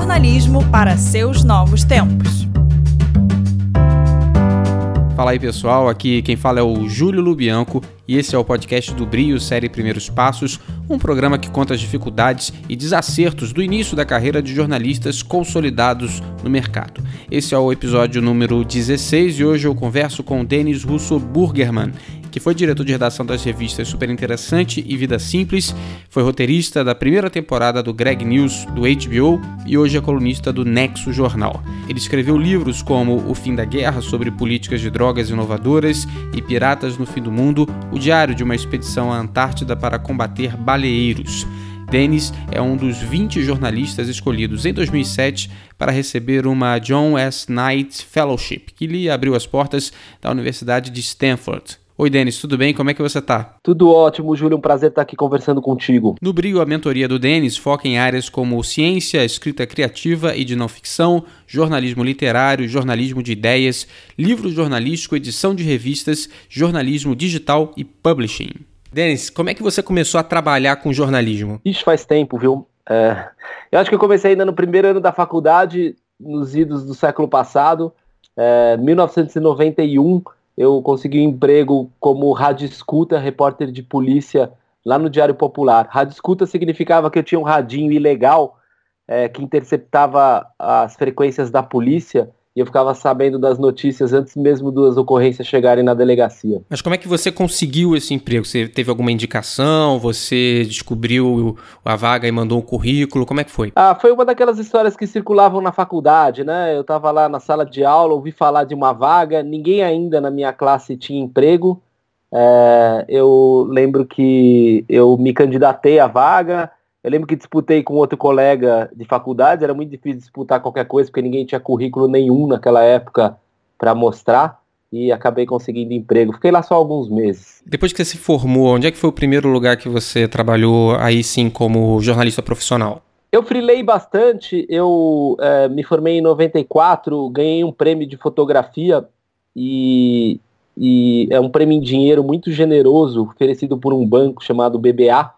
jornalismo para seus novos tempos. Fala aí pessoal, aqui quem fala é o Júlio Lubianco e esse é o podcast do Brio Série Primeiros Passos, um programa que conta as dificuldades e desacertos do início da carreira de jornalistas consolidados no mercado. Esse é o episódio número 16 e hoje eu converso com Denis Russo Burgerman, que foi diretor de redação das revistas Super Interessante e Vida Simples, foi roteirista da primeira temporada do Greg News do HBO e hoje é colunista do Nexo Jornal. Ele escreveu livros como O Fim da Guerra sobre políticas de drogas inovadoras e Piratas no Fim do Mundo, o diário de uma expedição à Antártida para combater baleeiros. Dennis é um dos 20 jornalistas escolhidos em 2007 para receber uma John S. Knight Fellowship, que lhe abriu as portas da Universidade de Stanford. Oi, Denis, tudo bem? Como é que você tá? Tudo ótimo, Júlio. Um prazer estar aqui conversando contigo. No Brio, a mentoria do Denis foca em áreas como ciência, escrita criativa e de não ficção, jornalismo literário, jornalismo de ideias, livro jornalístico, edição de revistas, jornalismo digital e publishing. Denis, como é que você começou a trabalhar com jornalismo? Isso faz tempo, viu? É... Eu acho que eu comecei ainda no primeiro ano da faculdade, nos idos do século passado, é... 1991 eu consegui um emprego como rádio escuta, repórter de polícia lá no Diário Popular. Rádio escuta significava que eu tinha um radinho ilegal é, que interceptava as frequências da polícia e eu ficava sabendo das notícias antes mesmo das ocorrências chegarem na delegacia. Mas como é que você conseguiu esse emprego? Você teve alguma indicação? Você descobriu a vaga e mandou um currículo? Como é que foi? Ah, foi uma daquelas histórias que circulavam na faculdade, né? Eu estava lá na sala de aula, ouvi falar de uma vaga, ninguém ainda na minha classe tinha emprego. É, eu lembro que eu me candidatei à vaga, eu lembro que disputei com outro colega de faculdade, era muito difícil disputar qualquer coisa, porque ninguém tinha currículo nenhum naquela época para mostrar, e acabei conseguindo emprego. Fiquei lá só alguns meses. Depois que você se formou, onde é que foi o primeiro lugar que você trabalhou aí sim como jornalista profissional? Eu frilei bastante, eu é, me formei em 94, ganhei um prêmio de fotografia e, e é um prêmio em dinheiro muito generoso, oferecido por um banco chamado BBA,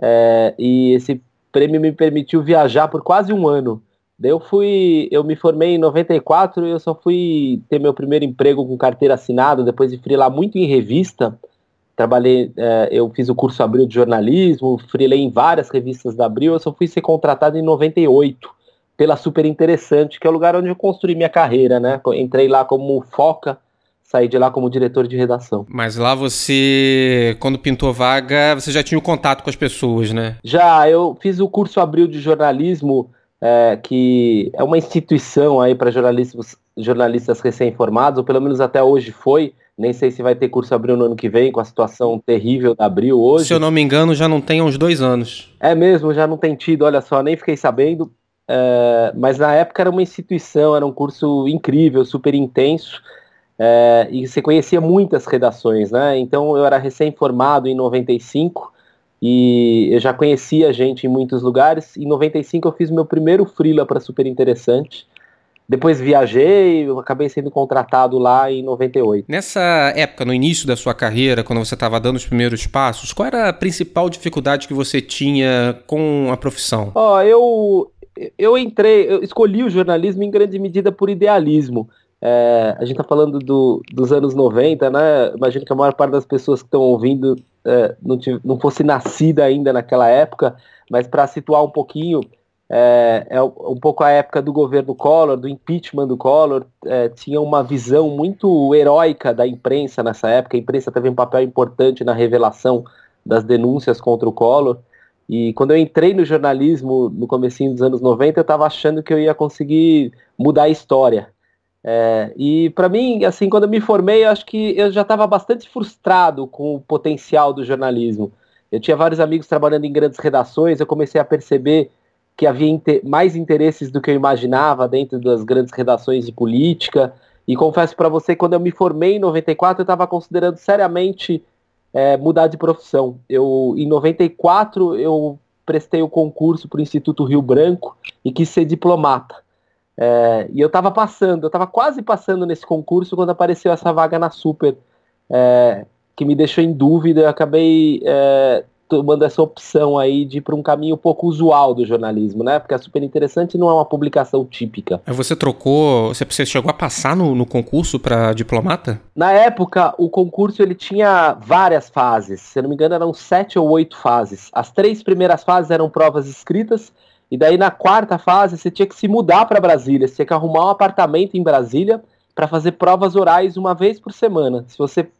é, e esse prêmio me permitiu viajar por quase um ano. Daí eu fui, eu me formei em 94 e eu só fui ter meu primeiro emprego com carteira assinada, depois de frilar muito em revista. Trabalhei, é, eu fiz o curso Abril de jornalismo, frilei em várias revistas da Abril, eu só fui ser contratado em 98 pela Super Interessante, que é o lugar onde eu construí minha carreira, né? Entrei lá como foca saí de lá como diretor de redação. Mas lá você, quando pintou vaga, você já tinha o contato com as pessoas, né? Já, eu fiz o curso Abril de Jornalismo, é, que é uma instituição aí para jornalistas, jornalistas recém-formados, ou pelo menos até hoje foi. Nem sei se vai ter curso Abril no ano que vem, com a situação terrível da Abril hoje. Se eu não me engano, já não tem uns dois anos. É mesmo, já não tem tido, olha só, nem fiquei sabendo. É, mas na época era uma instituição, era um curso incrível, super intenso. É, e você conhecia muitas redações, né? Então eu era recém-formado em 95 e eu já conhecia gente em muitos lugares. Em 95 eu fiz meu primeiro freela para Super Interessante. Depois viajei, eu acabei sendo contratado lá em 98. Nessa época, no início da sua carreira, quando você estava dando os primeiros passos, qual era a principal dificuldade que você tinha com a profissão? Ó, oh, eu eu entrei, eu escolhi o jornalismo em grande medida por idealismo. É, a gente está falando do, dos anos 90, né? Imagino que a maior parte das pessoas que estão ouvindo é, não, não, fosse nascida ainda naquela época, mas para situar um pouquinho, é, é, um pouco a época do governo Collor, do impeachment do Collor, é, tinha uma visão muito heróica da imprensa nessa época. A imprensa teve um papel importante na revelação das denúncias contra o Collor. E quando eu entrei no jornalismo no comecinho dos anos 90, eu estava achando que eu ia conseguir mudar a história. É, e para mim, assim, quando eu me formei, eu acho que eu já estava bastante frustrado com o potencial do jornalismo. Eu tinha vários amigos trabalhando em grandes redações, eu comecei a perceber que havia inter mais interesses do que eu imaginava dentro das grandes redações de política. E confesso para você, quando eu me formei em 94, eu estava considerando seriamente é, mudar de profissão. Eu, em 94, eu prestei o concurso para o Instituto Rio Branco e quis ser diplomata. É, e eu estava passando, eu estava quase passando nesse concurso quando apareceu essa vaga na Super, é, que me deixou em dúvida. Eu acabei é, tomando essa opção aí de ir para um caminho pouco usual do jornalismo, né? Porque a Super Interessante não é uma publicação típica. Você trocou, você chegou a passar no, no concurso para diplomata? Na época, o concurso ele tinha várias fases. Se não me engano, eram sete ou oito fases. As três primeiras fases eram provas escritas. E daí na quarta fase você tinha que se mudar para Brasília, você tinha que arrumar um apartamento em Brasília para fazer provas orais uma vez por semana. Se você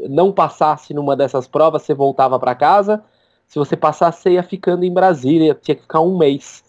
não passasse numa dessas provas, você voltava para casa. Se você passasse, você ia ficando em Brasília, tinha que ficar um mês.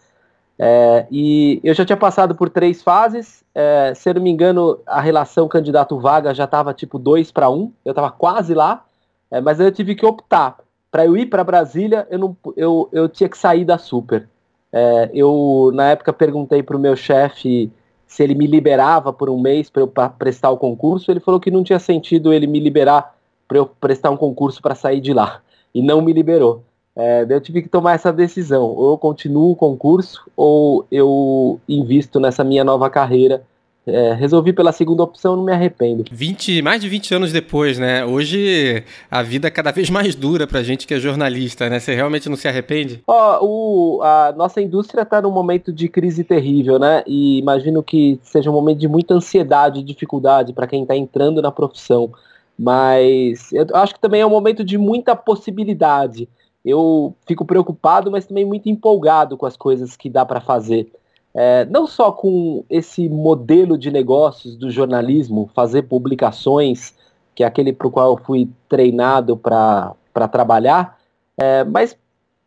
É, e eu já tinha passado por três fases. É, se eu não me engano, a relação candidato-vaga já estava tipo 2 para 1. Um, eu estava quase lá, é, mas eu tive que optar. Para eu ir para Brasília, eu, não, eu, eu tinha que sair da Super. É, eu, na época, perguntei para o meu chefe se ele me liberava por um mês para eu prestar o concurso. Ele falou que não tinha sentido ele me liberar para eu prestar um concurso para sair de lá. E não me liberou. É, eu tive que tomar essa decisão. Ou eu continuo o concurso, ou eu invisto nessa minha nova carreira é, resolvi pela segunda opção, não me arrependo. 20, mais de 20 anos depois, né? Hoje a vida é cada vez mais dura pra gente que é jornalista, né? Você realmente não se arrepende? Ó, oh, a nossa indústria tá num momento de crise terrível, né? E imagino que seja um momento de muita ansiedade e dificuldade para quem tá entrando na profissão. Mas eu acho que também é um momento de muita possibilidade. Eu fico preocupado, mas também muito empolgado com as coisas que dá para fazer. É, não só com esse modelo de negócios do jornalismo, fazer publicações, que é aquele para o qual eu fui treinado para trabalhar, é, mas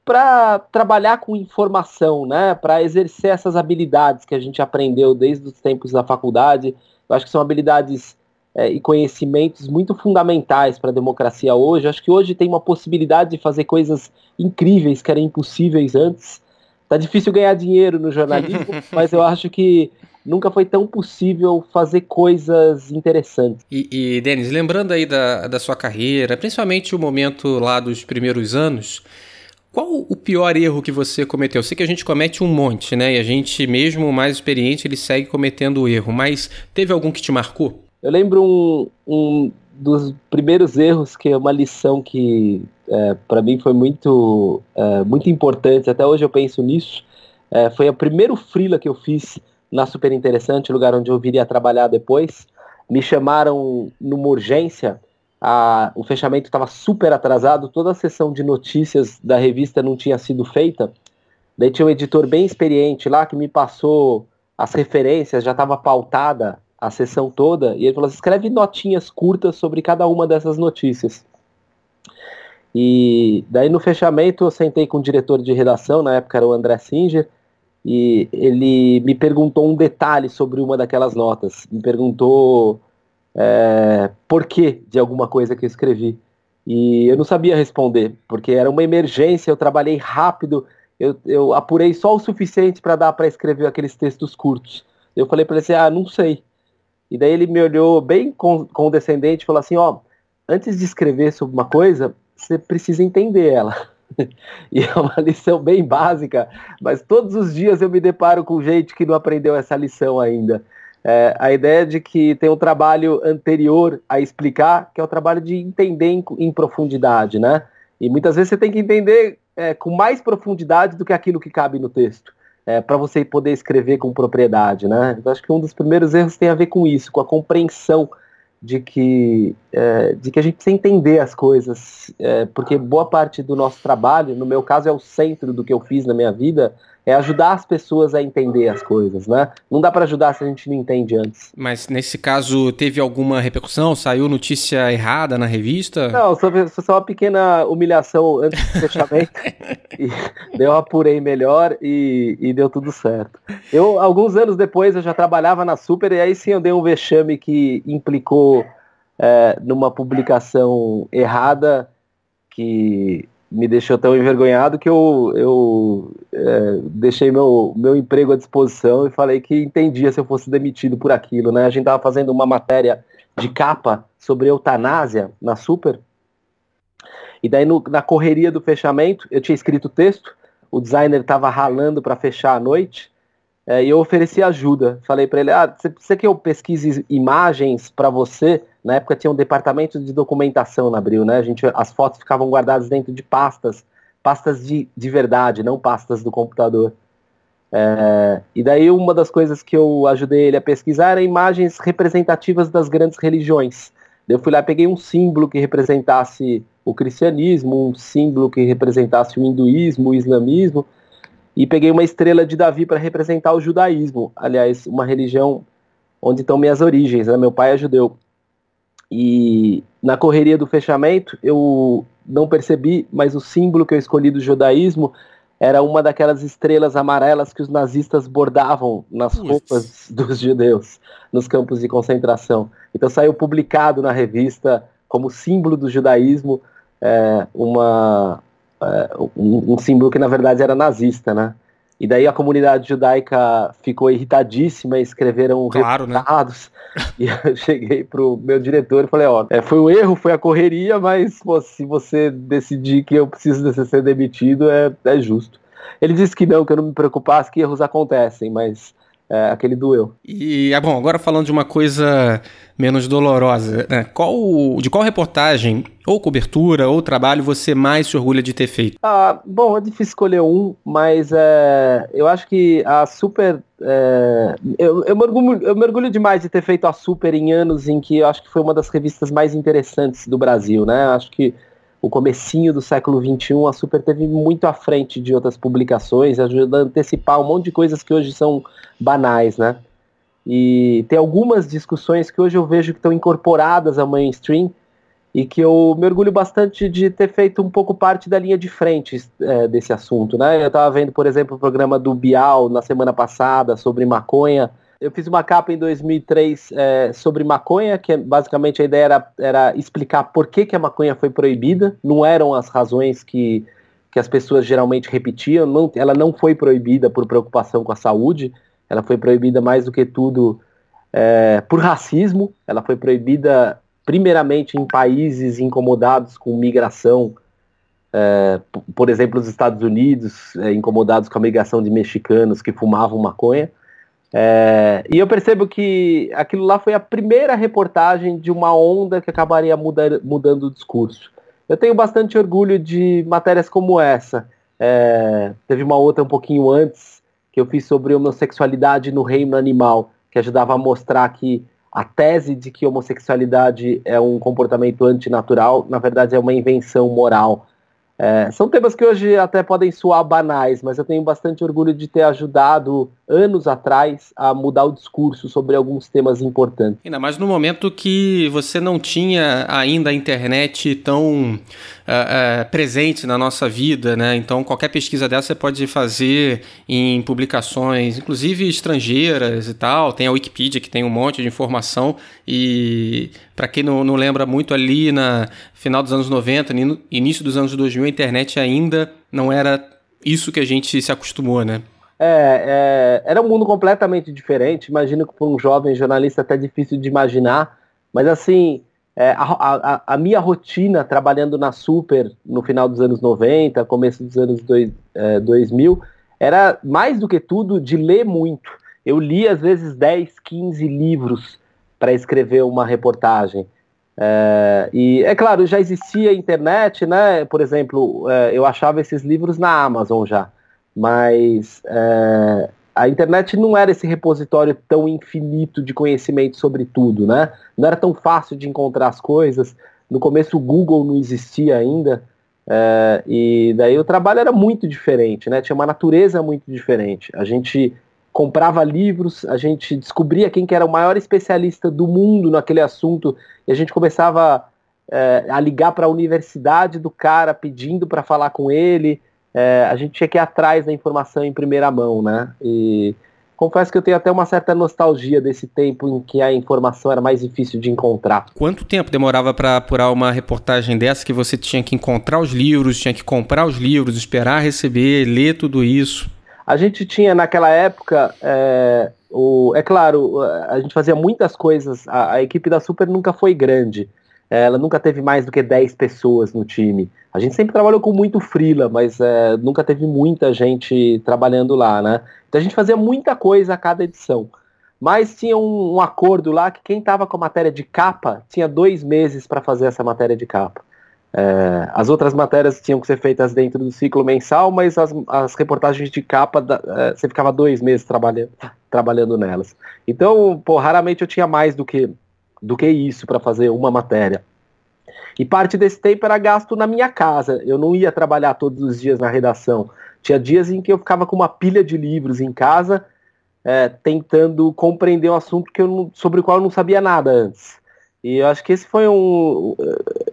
para trabalhar com informação, né, para exercer essas habilidades que a gente aprendeu desde os tempos da faculdade. Eu acho que são habilidades é, e conhecimentos muito fundamentais para a democracia hoje. Eu acho que hoje tem uma possibilidade de fazer coisas incríveis que eram impossíveis antes. Tá difícil ganhar dinheiro no jornalismo, mas eu acho que nunca foi tão possível fazer coisas interessantes. E, e Denis, lembrando aí da, da sua carreira, principalmente o momento lá dos primeiros anos, qual o pior erro que você cometeu? Eu sei que a gente comete um monte, né? E a gente, mesmo mais experiente, ele segue cometendo o erro, mas teve algum que te marcou? Eu lembro um, um dos primeiros erros, que é uma lição que é, para mim foi muito, é, muito importante, até hoje eu penso nisso, é, foi o primeiro freela que eu fiz na Super Interessante, lugar onde eu viria trabalhar depois. Me chamaram numa urgência, a, o fechamento estava super atrasado, toda a sessão de notícias da revista não tinha sido feita. Daí tinha um editor bem experiente lá que me passou as referências, já estava pautada a sessão toda, e ele falou assim, escreve notinhas curtas sobre cada uma dessas notícias. E daí no fechamento eu sentei com o diretor de redação, na época era o André Singer, e ele me perguntou um detalhe sobre uma daquelas notas. Me perguntou é, por que de alguma coisa que eu escrevi. E eu não sabia responder, porque era uma emergência, eu trabalhei rápido, eu, eu apurei só o suficiente para dar para escrever aqueles textos curtos. Eu falei para ele assim, ah, não sei. E daí ele me olhou bem condescendente e falou assim, ó, antes de escrever sobre uma coisa, você precisa entender ela. e é uma lição bem básica, mas todos os dias eu me deparo com gente que não aprendeu essa lição ainda. É, a ideia de que tem um trabalho anterior a explicar, que é o trabalho de entender em, em profundidade, né? E muitas vezes você tem que entender é, com mais profundidade do que aquilo que cabe no texto é, para você poder escrever com propriedade, né? Eu acho que um dos primeiros erros tem a ver com isso, com a compreensão de que, é, de que a gente precisa entender as coisas, é, porque boa parte do nosso trabalho, no meu caso é o centro do que eu fiz na minha vida, é ajudar as pessoas a entender as coisas, né? Não dá para ajudar se a gente não entende antes. Mas nesse caso teve alguma repercussão? Saiu notícia errada na revista? Não, só, só uma pequena humilhação antes do fechamento. e eu apurei melhor e, e deu tudo certo. Eu, alguns anos depois, eu já trabalhava na Super e aí sim eu dei um vexame que implicou é, numa publicação errada que me deixou tão envergonhado que eu, eu é, deixei meu, meu emprego à disposição e falei que entendia se eu fosse demitido por aquilo, né? A gente estava fazendo uma matéria de capa sobre eutanásia na Super, e daí no, na correria do fechamento, eu tinha escrito o texto, o designer estava ralando para fechar a noite, é, e eu ofereci ajuda. Falei para ele, ah, você precisa que eu pesquise imagens para você Na época tinha um departamento de documentação na Abril, né? A gente, as fotos ficavam guardadas dentro de pastas, pastas de, de verdade, não pastas do computador. É, e daí uma das coisas que eu ajudei ele a pesquisar era imagens representativas das grandes religiões. Eu fui lá, peguei um símbolo que representasse o cristianismo, um símbolo que representasse o hinduísmo, o islamismo, e peguei uma estrela de Davi para representar o judaísmo, aliás, uma religião onde estão minhas origens, né? meu pai é judeu. E na correria do fechamento, eu não percebi, mas o símbolo que eu escolhi do judaísmo era uma daquelas estrelas amarelas que os nazistas bordavam nas roupas dos judeus nos campos de concentração. Então saiu publicado na revista como símbolo do judaísmo é, uma, é, um, um, símbolo que na verdade era nazista, né? E daí a comunidade judaica ficou irritadíssima e escreveram claro, resultados. Né? E eu cheguei pro meu diretor e falei, ó, é, foi um erro, foi a correria, mas pô, se você decidir que eu preciso de ser demitido, é, é justo. Ele disse que não, que eu não me preocupasse, que erros acontecem, mas é, aquele doeu. E, é bom, agora falando de uma coisa menos dolorosa, né? qual, de qual reportagem, ou cobertura, ou trabalho você mais se orgulha de ter feito? Ah, bom, é difícil escolher um, mas é, eu acho que a Super. É, eu, eu, mergulho, eu mergulho demais de ter feito a Super em anos em que eu acho que foi uma das revistas mais interessantes do Brasil, né? Acho que o comecinho do século XXI, a Super teve muito à frente de outras publicações, ajudando a antecipar um monte de coisas que hoje são banais, né? E tem algumas discussões que hoje eu vejo que estão incorporadas ao mainstream e que eu me orgulho bastante de ter feito um pouco parte da linha de frente é, desse assunto, né? Eu estava vendo, por exemplo, o programa do Bial na semana passada sobre maconha, eu fiz uma capa em 2003 é, sobre maconha, que basicamente a ideia era, era explicar por que, que a maconha foi proibida. Não eram as razões que, que as pessoas geralmente repetiam. Não, ela não foi proibida por preocupação com a saúde. Ela foi proibida mais do que tudo é, por racismo. Ela foi proibida primeiramente em países incomodados com migração. É, por exemplo, os Estados Unidos, é, incomodados com a migração de mexicanos que fumavam maconha. É, e eu percebo que aquilo lá foi a primeira reportagem de uma onda que acabaria muda, mudando o discurso. Eu tenho bastante orgulho de matérias como essa. É, teve uma outra um pouquinho antes que eu fiz sobre homossexualidade no reino animal, que ajudava a mostrar que a tese de que homossexualidade é um comportamento antinatural, na verdade é uma invenção moral. É, são temas que hoje até podem soar banais, mas eu tenho bastante orgulho de ter ajudado anos atrás a mudar o discurso sobre alguns temas importantes. Ainda mais no momento que você não tinha ainda a internet tão uh, uh, presente na nossa vida, né? Então qualquer pesquisa dessa você pode fazer em publicações, inclusive estrangeiras e tal. Tem a Wikipedia que tem um monte de informação e para quem não, não lembra muito ali na final dos anos 90, início dos anos 2000, a internet ainda não era isso que a gente se acostumou, né? É, é, era um mundo completamente diferente. Imagino que para um jovem jornalista é até difícil de imaginar, mas assim, é, a, a, a, minha rotina trabalhando na Super no final dos anos 90, começo dos anos dois, é, 2000, era mais do que tudo de ler muito. Eu li às vezes 10, 15 livros para escrever uma reportagem. É, e é claro, já existia internet, né? Por exemplo, é, eu achava esses livros na Amazon já, mas é, a internet não era esse repositório tão infinito de conhecimento sobre tudo, né? Não era tão fácil de encontrar as coisas. No começo o Google não existia ainda, é, e daí o trabalho era muito diferente, né? Tinha uma natureza muito diferente. A gente comprava livros, a gente descobria quem que era o maior especialista do mundo naquele assunto e a gente começava é, a ligar para a universidade do cara pedindo para falar com ele. É, a gente tinha que ir atrás da informação em primeira mão, né? E confesso que eu tenho até uma certa nostalgia desse tempo em que a informação era mais difícil de encontrar. Quanto tempo demorava para apurar uma reportagem dessa que você tinha que encontrar os livros, tinha que comprar os livros, esperar receber, ler tudo isso? A gente tinha naquela época, é, o, é claro, a gente fazia muitas coisas, a, a, equipe da Super nunca foi grande, ela nunca teve mais do que 10 pessoas no time. A gente sempre trabalhou com muito frila, mas é, nunca teve muita gente trabalhando lá, né? Então a gente fazia muita coisa a cada edição. mas tinha um, um acordo lá que quem estava com a matéria de capa tinha dois meses para fazer essa matéria de capa. É, as outras matérias tinham que ser feitas dentro do ciclo mensal, mas as, as reportagens de capa é, você ficava dois meses trabalhando, trabalhando nelas. Então, pô, raramente eu tinha mais do que, do que isso para fazer uma matéria. E parte desse tempo era gasto na minha casa. Eu não ia trabalhar todos os dias na redação. Tinha dias em que eu ficava com uma pilha de livros em casa, é, tentando compreender um assunto que eu não, sobre o qual eu não sabia nada antes. E eu acho que esse foi um.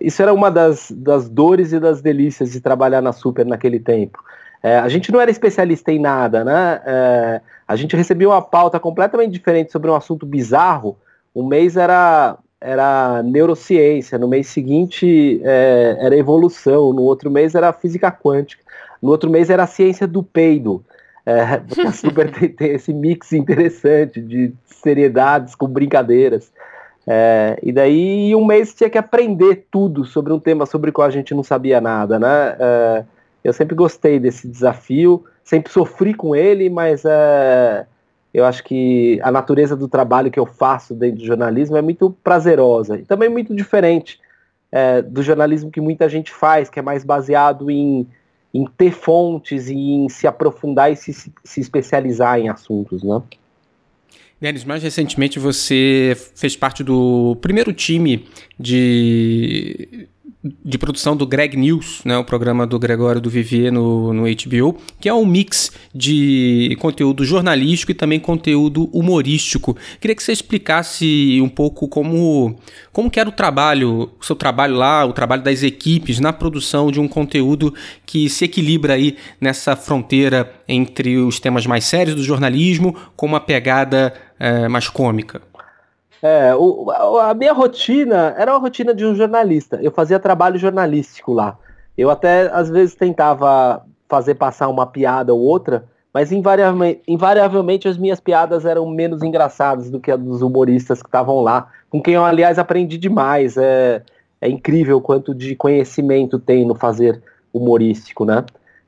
Isso era uma das, das dores e das delícias de trabalhar na Super naquele tempo. É, a gente não era especialista em nada, né? É, a gente recebia uma pauta completamente diferente sobre um assunto bizarro. Um mês era, era neurociência, no mês seguinte é, era evolução, no outro mês era física quântica, no outro mês era ciência do peido. É, a Super tem, tem esse mix interessante de seriedades com brincadeiras. É, e daí, um mês, tinha que aprender tudo sobre um tema sobre o qual a gente não sabia nada, né? É, eu sempre gostei desse desafio, sempre sofri com ele, mas é, eu acho que a natureza do trabalho que eu faço dentro do jornalismo é muito prazerosa e também muito diferente é, do jornalismo que muita gente faz, que é mais baseado em, em ter fontes e em se aprofundar e se, se especializar em assuntos, né? Denis, mais recentemente você fez parte do primeiro time de de produção do Greg News, né, o programa do Gregório do Vivier no, no HBO, que é um mix de conteúdo jornalístico e também conteúdo humorístico. Queria que você explicasse um pouco como, como que era o trabalho, o seu trabalho lá, o trabalho das equipes na produção de um conteúdo que se equilibra aí nessa fronteira entre os temas mais sérios do jornalismo com uma pegada é, mais cômica. É, o, a minha rotina era a rotina de um jornalista. Eu fazia trabalho jornalístico lá. Eu até às vezes tentava fazer passar uma piada ou outra, mas invariavelmente, invariavelmente as minhas piadas eram menos engraçadas do que as dos humoristas que estavam lá, com quem eu, aliás, aprendi demais. É, é incrível quanto de conhecimento tem no fazer humorístico, né?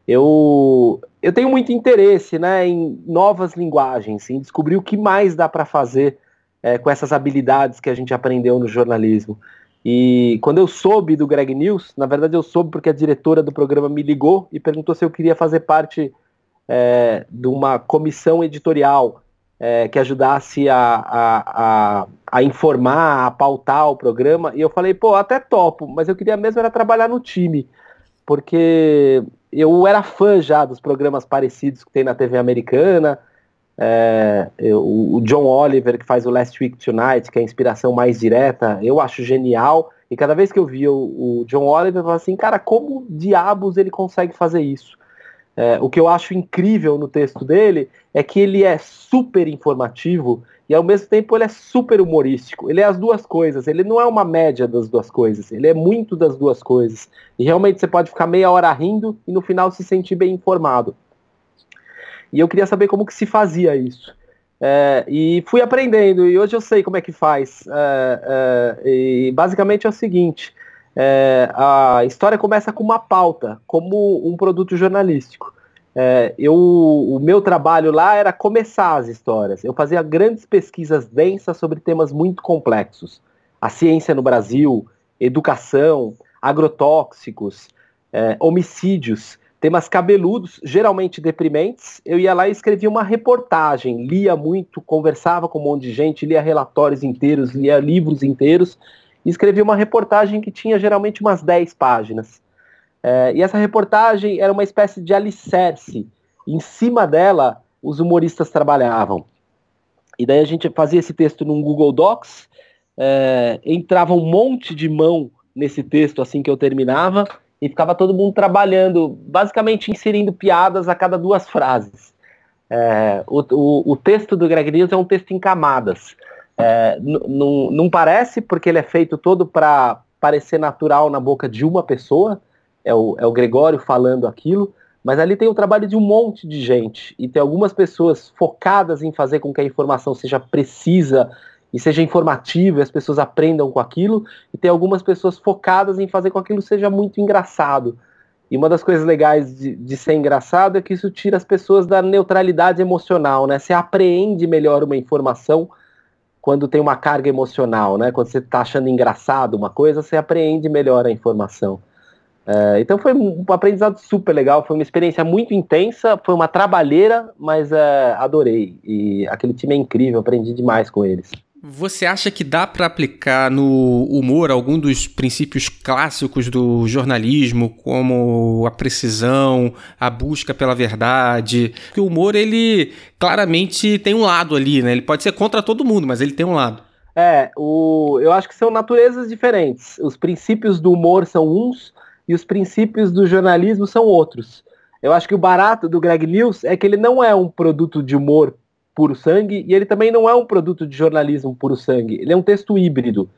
Eu, eu tenho muito interesse né, em novas linguagens, em descobrir o que mais dá para fazer é, com essas habilidades que a gente aprendeu no jornalismo. E quando eu soube do Greg News, na verdade eu soube porque a diretora do programa me ligou e perguntou se eu queria fazer parte é, de uma comissão editorial é, que ajudasse a, a, a, a, informar, a pautar o programa. E eu falei, pô, até topo, mas eu queria mesmo era trabalhar no time, porque eu era fã já dos programas parecidos que tem na TV americana, é, eu, o John Oliver, que faz o Last Week Tonight, que é a inspiração mais direta, eu acho genial. E cada vez que eu via o, o John Oliver, eu falo assim, cara, como diabos ele consegue fazer isso? É, o que eu acho incrível no texto dele é que ele é super informativo e ao mesmo tempo ele é super humorístico. Ele é as duas coisas. Ele não é uma média das duas coisas. Ele é muito das duas coisas. E realmente você pode ficar meia hora rindo e no final se sentir bem informado. E eu queria saber como que se fazia isso. É, e fui aprendendo, e hoje eu sei como é que faz. É, é, e basicamente é o seguinte: é, a história começa com uma pauta, como um produto jornalístico. É, eu, o meu trabalho lá era começar as histórias. Eu fazia grandes pesquisas densas sobre temas muito complexos. A ciência no Brasil, educação, agrotóxicos, é, homicídios temas cabeludos, geralmente deprimentes. Eu ia lá e escrevia uma reportagem, lia muito, conversava com um monte de gente, lia relatórios inteiros, lia livros inteiros, e escrevia uma reportagem que tinha geralmente umas 10 páginas. É, e essa reportagem era uma espécie de alicerce. Em cima dela, os humoristas trabalhavam. E daí a gente fazia esse texto num Google Docs, é, entrava um monte de mão nesse texto assim que eu terminava, e ficava todo mundo trabalhando, basicamente inserindo piadas a cada duas frases. É, o, o, o, texto do Greg News é um texto em camadas. É, não parece, porque ele é feito todo para parecer natural na boca de uma pessoa, é o, é o Gregório falando aquilo, mas ali tem o trabalho de um monte de gente, e tem algumas pessoas focadas em fazer com que a informação seja precisa e seja informativo e as pessoas aprendam com aquilo, e tem algumas pessoas focadas em fazer com aquilo seja muito engraçado. E uma das coisas legais de, de, ser engraçado é que isso tira as pessoas da neutralidade emocional, né? Você apreende melhor uma informação quando tem uma carga emocional, né? Quando você está achando engraçado uma coisa, você apreende melhor a informação. É, então foi um aprendizado super legal, foi uma experiência muito intensa, foi uma trabalheira, mas é, adorei. E aquele time é incrível, aprendi demais com eles. Você acha que dá para aplicar no humor algum dos princípios clássicos do jornalismo, como a precisão, a busca pela verdade? Porque o humor, ele claramente tem um lado ali, né? Ele pode ser contra todo mundo, mas ele tem um lado. É, o, eu acho que são naturezas diferentes. Os princípios do humor são uns e os princípios do jornalismo são outros. Eu acho que o barato do Greg News é que ele não é um produto de humor puro sangue, e ele também não é um produto de jornalismo puro sangue, ele é um texto híbrido.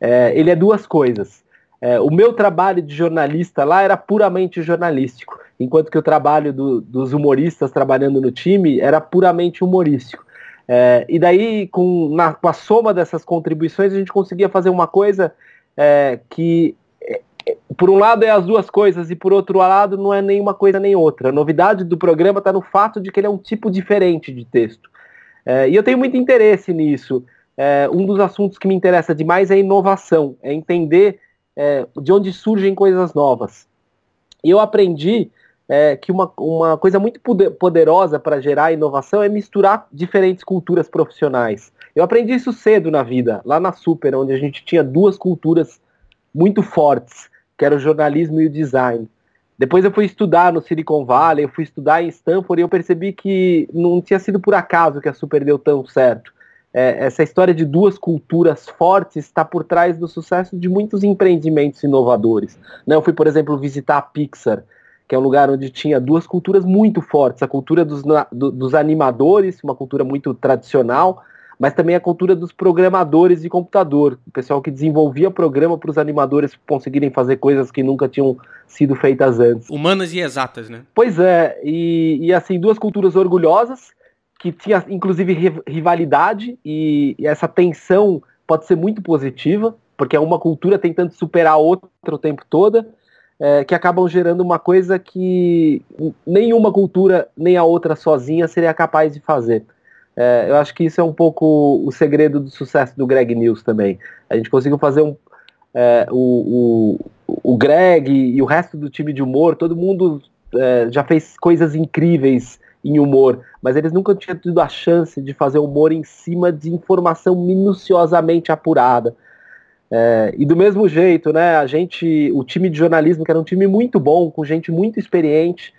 É, ele é duas coisas. É, o meu trabalho de jornalista lá era puramente jornalístico, enquanto que o trabalho do, dos humoristas trabalhando no time era puramente humorístico. É, e daí, com, na, com, a soma dessas contribuições, a gente conseguia fazer uma coisa é, que, é, por um lado, é as duas coisas, e por outro lado, não é nenhuma coisa nem outra. A novidade do programa está no fato de que ele é um tipo diferente de texto. É, e eu tenho muito interesse nisso. É, um dos assuntos que me interessa demais é inovação, é entender é, de onde surgem coisas novas. E eu aprendi é, que uma, uma coisa muito poderosa para gerar inovação é misturar diferentes culturas profissionais. Eu aprendi isso cedo na vida, lá na Super, onde a gente tinha duas culturas muito fortes, que era o jornalismo e o design. Depois eu fui estudar no Silicon Valley, eu fui estudar em Stanford e eu percebi que não tinha sido por acaso que a Super deu tão certo. É, essa história de duas culturas fortes está por trás do sucesso de muitos empreendimentos inovadores. Né? Eu fui, por exemplo, visitar a Pixar, que é um lugar onde tinha duas culturas muito fortes: a cultura dos, dos animadores, uma cultura muito tradicional, mas também a cultura dos programadores de computador, o pessoal que desenvolvia programa para os animadores conseguirem fazer coisas que nunca tinham sido feitas antes. Humanas e exatas, né? Pois é, e, e assim, duas culturas orgulhosas, que tinha inclusive rivalidade, e, e essa tensão pode ser muito positiva, porque é uma cultura tentando superar a outra o tempo todo, é, que acabam gerando uma coisa que nenhuma cultura nem a outra sozinha seria capaz de fazer. É, eu acho que isso é um pouco o segredo do sucesso do Greg News também. A gente conseguiu fazer um. É, o, o, o Greg e o resto do time de humor, todo mundo é, já fez coisas incríveis em humor, mas eles nunca tinham tido a chance de fazer humor em cima de informação minuciosamente apurada. É, e do mesmo jeito, né, a gente, o time de jornalismo, que era um time muito bom, com gente muito experiente,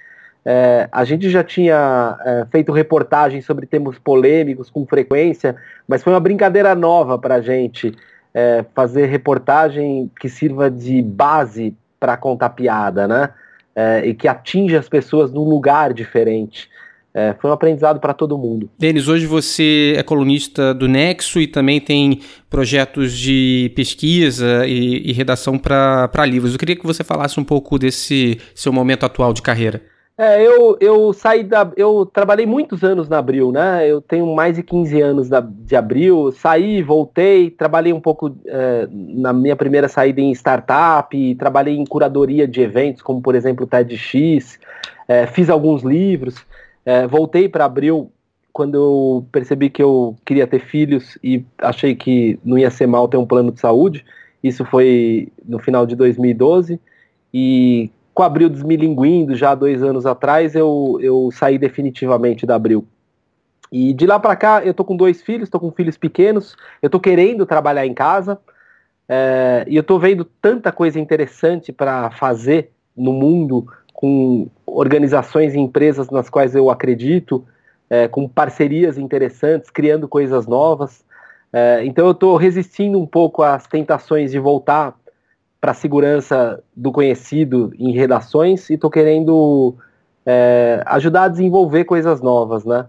é, a gente já tinha é, feito reportagens sobre temas polêmicos com frequência, mas foi uma brincadeira nova para a gente é, fazer reportagem que sirva de base para contar piada, né? É, e que atinja as pessoas num lugar diferente. É, foi um aprendizado para todo mundo. Denis, hoje você é colunista do Nexo e também tem projetos de pesquisa e, e redação para livros. Eu queria que você falasse um pouco desse seu momento atual de carreira. É, eu, eu saí da. Eu trabalhei muitos anos na Abril, né? Eu tenho mais de 15 anos da, de Abril. Saí, voltei, trabalhei um pouco é, na minha primeira saída em startup, trabalhei em curadoria de eventos, como por exemplo o TEDx, é, fiz alguns livros. É, voltei para Abril quando eu percebi que eu queria ter filhos e achei que não ia ser mal ter um plano de saúde. Isso foi no final de 2012. E com o Abril desmilinguindo já dois anos atrás, eu, eu saí definitivamente da Abril. E de lá para cá, eu tô com dois filhos, tô com filhos pequenos, eu tô querendo trabalhar em casa, é, e eu tô vendo tanta coisa interessante para fazer no mundo, com organizações e empresas nas quais eu acredito, é, com parcerias interessantes, criando coisas novas. É, então eu estou resistindo um pouco às tentações de voltar para segurança do conhecido em redações e estou querendo é, ajudar a desenvolver coisas novas, né?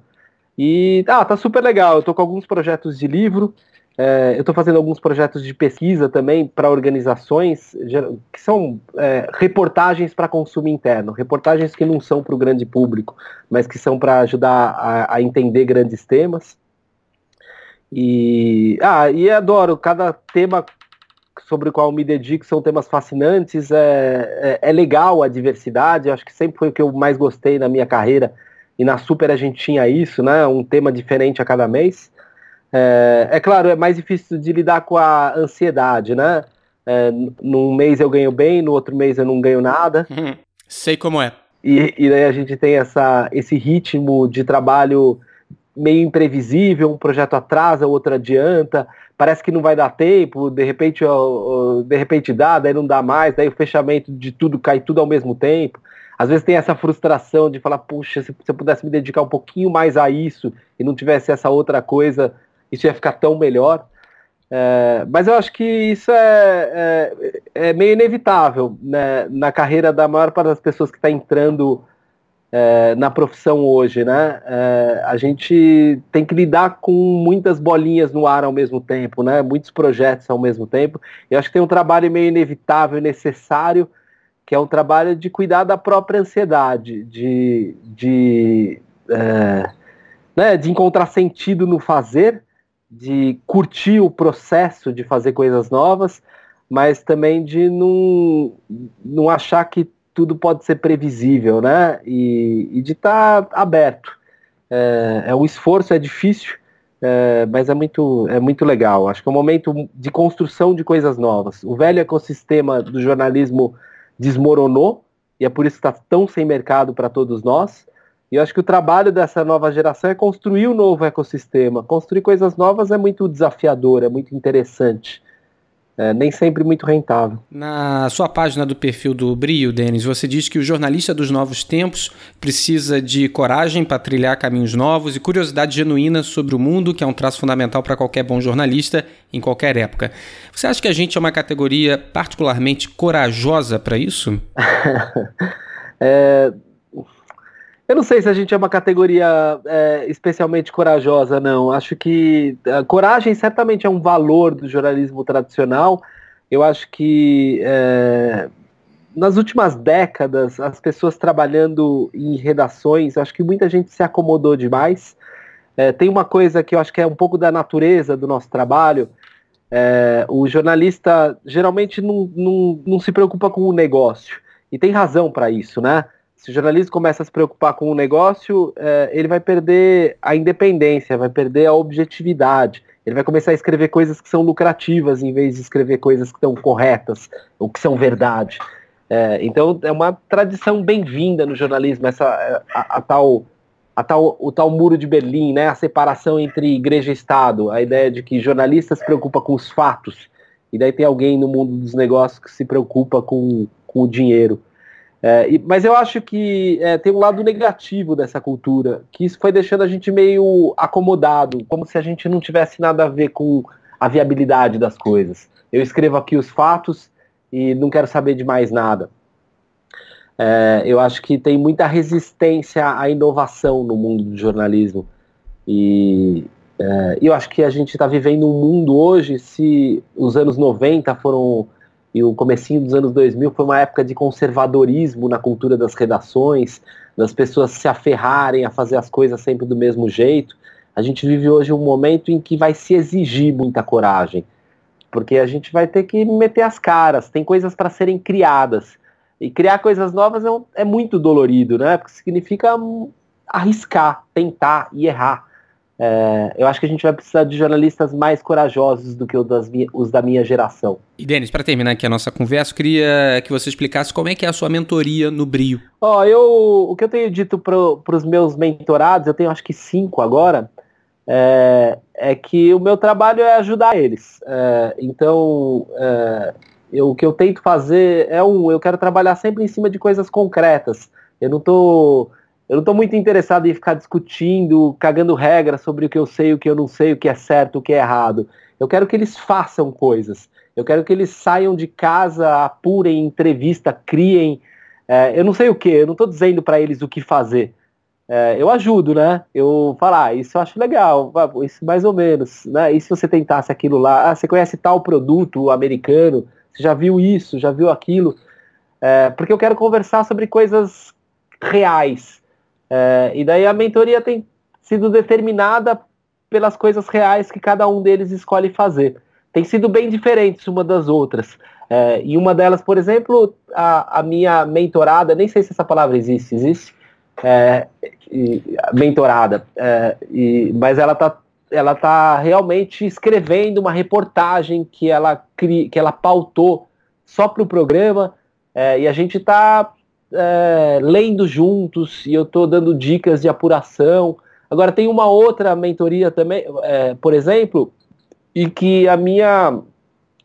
E ah, tá super legal. Eu estou com alguns projetos de livro, é, eu estou fazendo alguns projetos de pesquisa também para organizações que são é, reportagens para consumo interno, reportagens que não são para o grande público, mas que são para ajudar a, a entender grandes temas. E ah, e adoro cada tema sobre o qual me dedico são temas fascinantes. É, é, é legal a diversidade, acho que sempre foi o que eu mais gostei na minha carreira. E na Super a gente tinha isso, né? Um tema diferente a cada mês. É, é claro, é mais difícil de lidar com a ansiedade, né? É, num mês eu ganho bem, no outro mês eu não ganho nada. Uhum. Sei como é. E, e daí a gente tem essa, esse ritmo de trabalho meio imprevisível, um projeto atrasa, o outro adianta, parece que não vai dar tempo, de repente, de repente dá, daí não dá mais, daí o fechamento de tudo cai tudo ao mesmo tempo. Às vezes tem essa frustração de falar, puxa, se, eu pudesse me dedicar um pouquinho mais a isso e não tivesse essa outra coisa, isso ia ficar tão melhor. É, mas eu acho que isso é, é, é meio inevitável né, na carreira da maior parte das pessoas que está entrando é, na profissão hoje, né? É, a gente tem que lidar com muitas bolinhas no ar ao mesmo tempo, né? Muitos projetos ao mesmo tempo. Eu acho que tem um trabalho meio inevitável necessário, que é um trabalho de cuidar da própria ansiedade, de, de, é, né, de encontrar sentido no fazer, de curtir o processo de fazer coisas novas, mas também de não, não achar que tudo pode ser previsível, né? E, e de estar tá aberto. É, é um esforço, é difícil, é, mas é muito, é muito legal. Acho que é um momento de construção de coisas novas. O velho ecossistema do jornalismo desmoronou, e é por isso que está tão sem mercado para todos nós. E eu acho que o trabalho dessa nova geração é construir um novo ecossistema. Construir coisas novas é muito desafiador, é muito interessante é, nem sempre muito rentável. Na sua página do perfil do Brio, Denis, você diz que o jornalista dos novos tempos precisa de coragem para trilhar caminhos novos e curiosidade genuína sobre o mundo, que é um traço fundamental para qualquer bom jornalista em qualquer época. Você acha que a gente é uma categoria particularmente corajosa para isso? é, eu não sei se a gente é uma categoria é, especialmente corajosa, não. Acho que a coragem certamente é um valor do jornalismo tradicional. Eu acho que é, nas últimas décadas, as pessoas trabalhando em redações, acho que muita gente se acomodou demais. É, tem uma coisa que eu acho que é um pouco da natureza do nosso trabalho. É, o jornalista geralmente não, não, não se preocupa com o negócio. E tem razão para isso, né? Se o jornalista começa a se preocupar com o negócio, é, ele vai perder a independência, vai perder a objetividade. Ele vai começar a escrever coisas que são lucrativas em vez de escrever coisas que estão corretas ou que são verdade. É, então é uma tradição bem-vinda no jornalismo essa é, a, a, tal a tal o tal muro de Berlim, né? A separação entre igreja e Estado, a ideia de que jornalista se preocupa com os fatos e daí tem alguém no mundo dos negócios que se preocupa com, com o dinheiro. É, e, mas eu acho que é, tem um lado negativo dessa cultura, que isso foi deixando a gente meio acomodado, como se a gente não tivesse nada a ver com a viabilidade das coisas. Eu escrevo aqui os fatos e não quero saber de mais nada. É, eu acho que tem muita resistência à inovação no mundo do jornalismo. E é, eu acho que a gente está vivendo um mundo hoje, se os anos 90 foram e o comecinho dos anos 2000 foi uma época de conservadorismo na cultura das redações, das pessoas se aferrarem a fazer as coisas sempre do mesmo jeito. A gente vive hoje um momento em que vai se exigir muita coragem, porque a gente vai ter que meter as caras, tem coisas para serem criadas. E criar coisas novas é, é muito dolorido, né? Porque significa arriscar, tentar e errar. É, eu acho que a gente vai precisar de jornalistas mais corajosos do que os, da minha geração. E Denis, para terminar aqui a nossa conversa, eu queria que você explicasse como é que é a sua mentoria no Brio. Ó, oh, eu, o que eu tenho dito para os meus mentorados, eu tenho acho que cinco agora, é, é que o meu trabalho é ajudar eles. É, então, é, eu, o que eu tento fazer é um, eu quero trabalhar sempre em cima de coisas concretas. Eu não estou eu não estou muito interessado em ficar discutindo, cagando regras sobre o que eu sei, o que eu não sei, o que é certo, o que é errado. Eu quero que eles façam coisas. Eu quero que eles saiam de casa, apurem entrevista, criem. É, eu não sei o que, eu não estou dizendo para eles o que fazer. É, eu ajudo, né? Eu falar, ah, isso eu acho legal, isso mais ou menos, né? E se você tentasse aquilo lá? Ah, você conhece tal produto americano? Você já viu isso? Já viu aquilo? É, porque eu quero conversar sobre coisas reais, é, e daí a mentoria tem sido determinada pelas coisas reais que cada um deles escolhe fazer. têm sido bem diferentes uma das outras. É, e uma delas, por exemplo, a, a, minha mentorada, nem sei se essa palavra existe, existe? É, e, mentorada, é, e, mas ela está ela tá realmente escrevendo uma reportagem que ela, cri, que ela pautou só para o programa, é, e a gente está é, lendo juntos, e eu estou dando dicas de apuração. Agora, tem uma outra mentoria também, é, por exemplo, e que a minha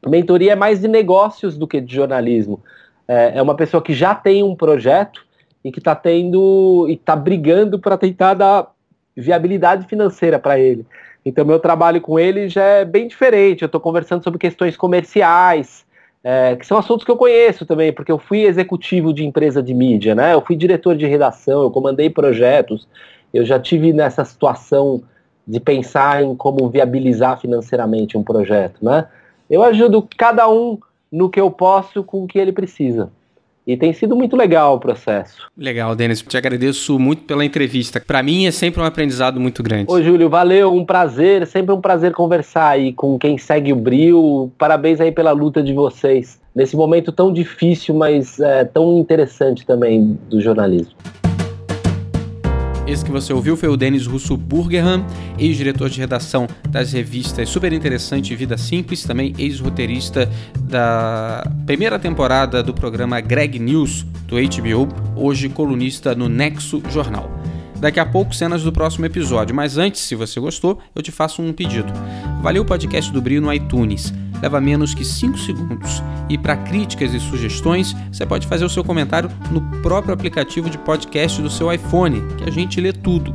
mentoria é mais de negócios do que de jornalismo. É, é uma pessoa que já tem um projeto e que está tendo e está brigando para tentar dar viabilidade financeira para ele. Então, meu trabalho com ele já é bem diferente. Eu estou conversando sobre questões comerciais, é, que são assuntos que eu conheço também, porque eu fui executivo de empresa de mídia, né? Eu fui diretor de redação, eu comandei projetos, eu já tive nessa situação de pensar em como viabilizar financeiramente um projeto, né? Eu ajudo cada um no que eu posso com o que ele precisa. E tem sido muito legal o processo. Legal, Denis. Te agradeço muito pela entrevista. Para mim é sempre um aprendizado muito grande. Ô, Júlio, valeu, um prazer. Sempre um prazer conversar aí com quem segue o Bril. Parabéns aí pela luta de vocês. Nesse momento tão difícil, mas é, tão interessante também do jornalismo. Esse que você ouviu foi o Denis Russo Burgerham, ex-diretor de redação das revistas Super Interessante Vida Simples, também ex-roteirista da primeira temporada do programa Greg News do HBO, hoje colunista no Nexo Jornal. Daqui a pouco, cenas do próximo episódio, mas antes, se você gostou, eu te faço um pedido. Valeu o podcast do Brio no iTunes leva menos que 5 segundos. E para críticas e sugestões, você pode fazer o seu comentário no próprio aplicativo de podcast do seu iPhone, que a gente lê tudo.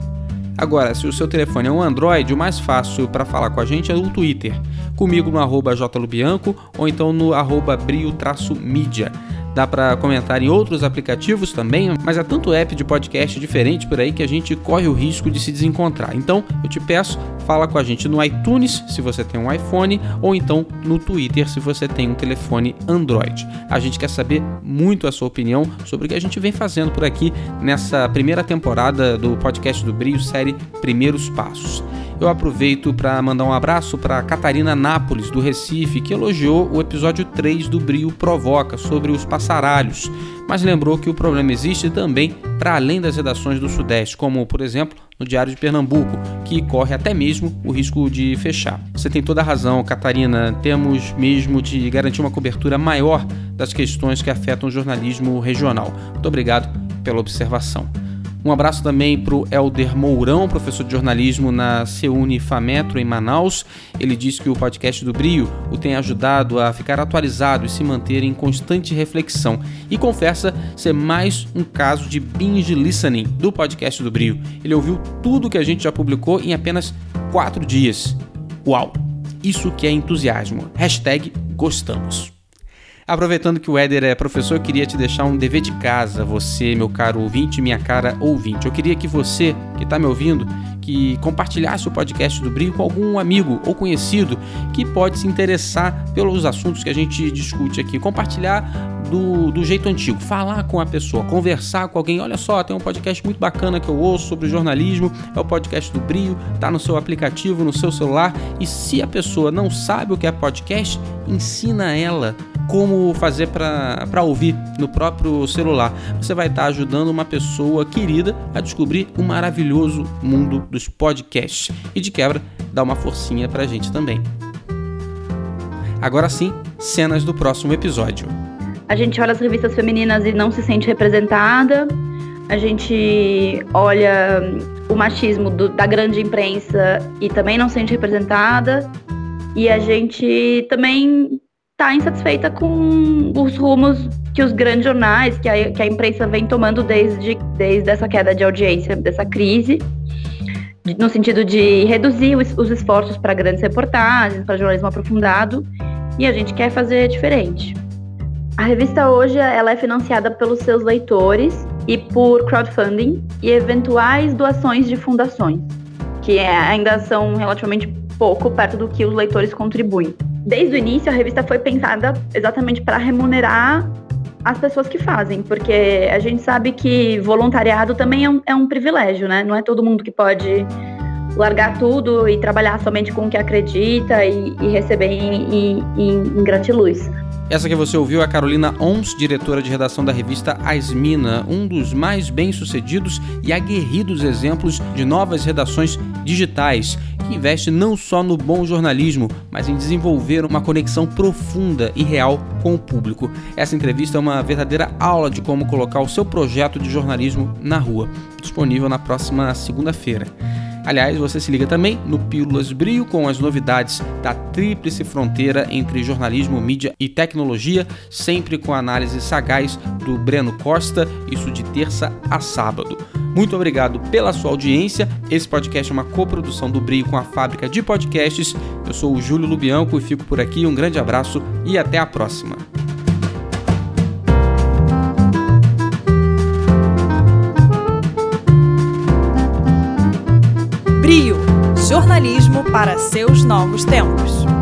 Agora, se o seu telefone é um Android, o mais fácil para falar com a gente é o Twitter. Comigo no arroba jlubianco ou então no arroba brio-mídia. Dá para comentar em outros aplicativos também, mas há tanto app de podcast diferente por aí que a gente corre o risco de se desencontrar. Então, eu te peço, fala com a gente no iTunes, se você tem um iPhone, ou então no Twitter, se você tem um telefone Android. A gente quer saber muito a sua opinião sobre o que a gente vem fazendo por aqui nessa primeira temporada do podcast do Brio, série Primeiros Passos eu aproveito para mandar um abraço para Catarina Nápoles, do Recife, que elogiou o episódio 3 do Brio Provoca sobre os mas lembrou que o problema existe também para além das redações do Sudeste, como, por exemplo, no Diário de Pernambuco, que corre até mesmo o risco de fechar. Você tem toda a razão, Catarina, temos mesmo de garantir uma cobertura maior das questões que afetam o jornalismo regional. Muito obrigado pela observação. Um abraço também para o Helder Mourão, professor de jornalismo na CEUNI Fametro, em Manaus. Ele diz que o podcast do Brio o tem ajudado a ficar atualizado e se manter em constante reflexão. E confessa ser mais um caso de binge listening do podcast do Brio. Ele ouviu tudo que a gente já publicou em apenas quatro dias. Uau! Isso que é entusiasmo. Hashtag gostamos. Aproveitando que o Éder é professor, eu queria te deixar um dever de casa, você, meu caro ouvinte, minha cara ouvinte. Eu queria que você, que está me ouvindo, que compartilhasse o podcast do Brio com algum amigo ou conhecido que pode se interessar pelos assuntos que a gente discute aqui. Compartilhar do, do jeito antigo, falar com a pessoa, conversar com alguém. Olha só, tem um podcast muito bacana que eu ouço sobre jornalismo, é o podcast do Brio, tá no seu aplicativo, no seu celular. E se a pessoa não sabe o que é podcast, ensina ela como fazer para ouvir no próprio celular. Você vai estar ajudando uma pessoa querida a descobrir o maravilhoso mundo dos podcasts. E de quebra, dá uma forcinha para a gente também. Agora sim, cenas do próximo episódio. A gente olha as revistas femininas e não se sente representada. A gente olha o machismo do, da grande imprensa e também não se sente representada. E a gente também está insatisfeita com os rumos que os grandes jornais, que a, que a imprensa vem tomando desde, desde essa queda de audiência, dessa crise, no sentido de reduzir os, os esforços para grandes reportagens, para jornalismo aprofundado, e a gente quer fazer diferente. A revista hoje ela é financiada pelos seus leitores e por crowdfunding e eventuais doações de fundações, que é, ainda são relativamente pouco perto do que os leitores contribuem desde o início a revista foi pensada exatamente para remunerar as pessoas que fazem, porque a gente sabe que voluntariado também é um, é um, privilégio, né? Não é todo mundo que pode largar tudo e trabalhar somente com o que acredita e, e receber em, em, em gratiluz. Essa que você ouviu é a Carolina Ons, diretora de redação da revista Asmina, um dos mais bem-sucedidos e aguerridos exemplos de novas redações digitais, que investe não só no bom jornalismo, mas em desenvolver uma conexão profunda e real com o público. Essa entrevista é uma verdadeira aula de como colocar o seu projeto de jornalismo na rua, disponível na próxima segunda-feira. Aliás, você se liga também no Pílulas Brio com as novidades da tríplice fronteira entre jornalismo, mídia e tecnologia, sempre com análise sagaz do Breno Costa, isso de terça a sábado. Muito obrigado pela sua audiência. Esse podcast é uma coprodução do Brio com a fábrica de podcasts. Eu sou o Júlio Lubianco e fico por aqui. Um grande abraço e até a próxima. Brio jornalismo para seus novos tempos.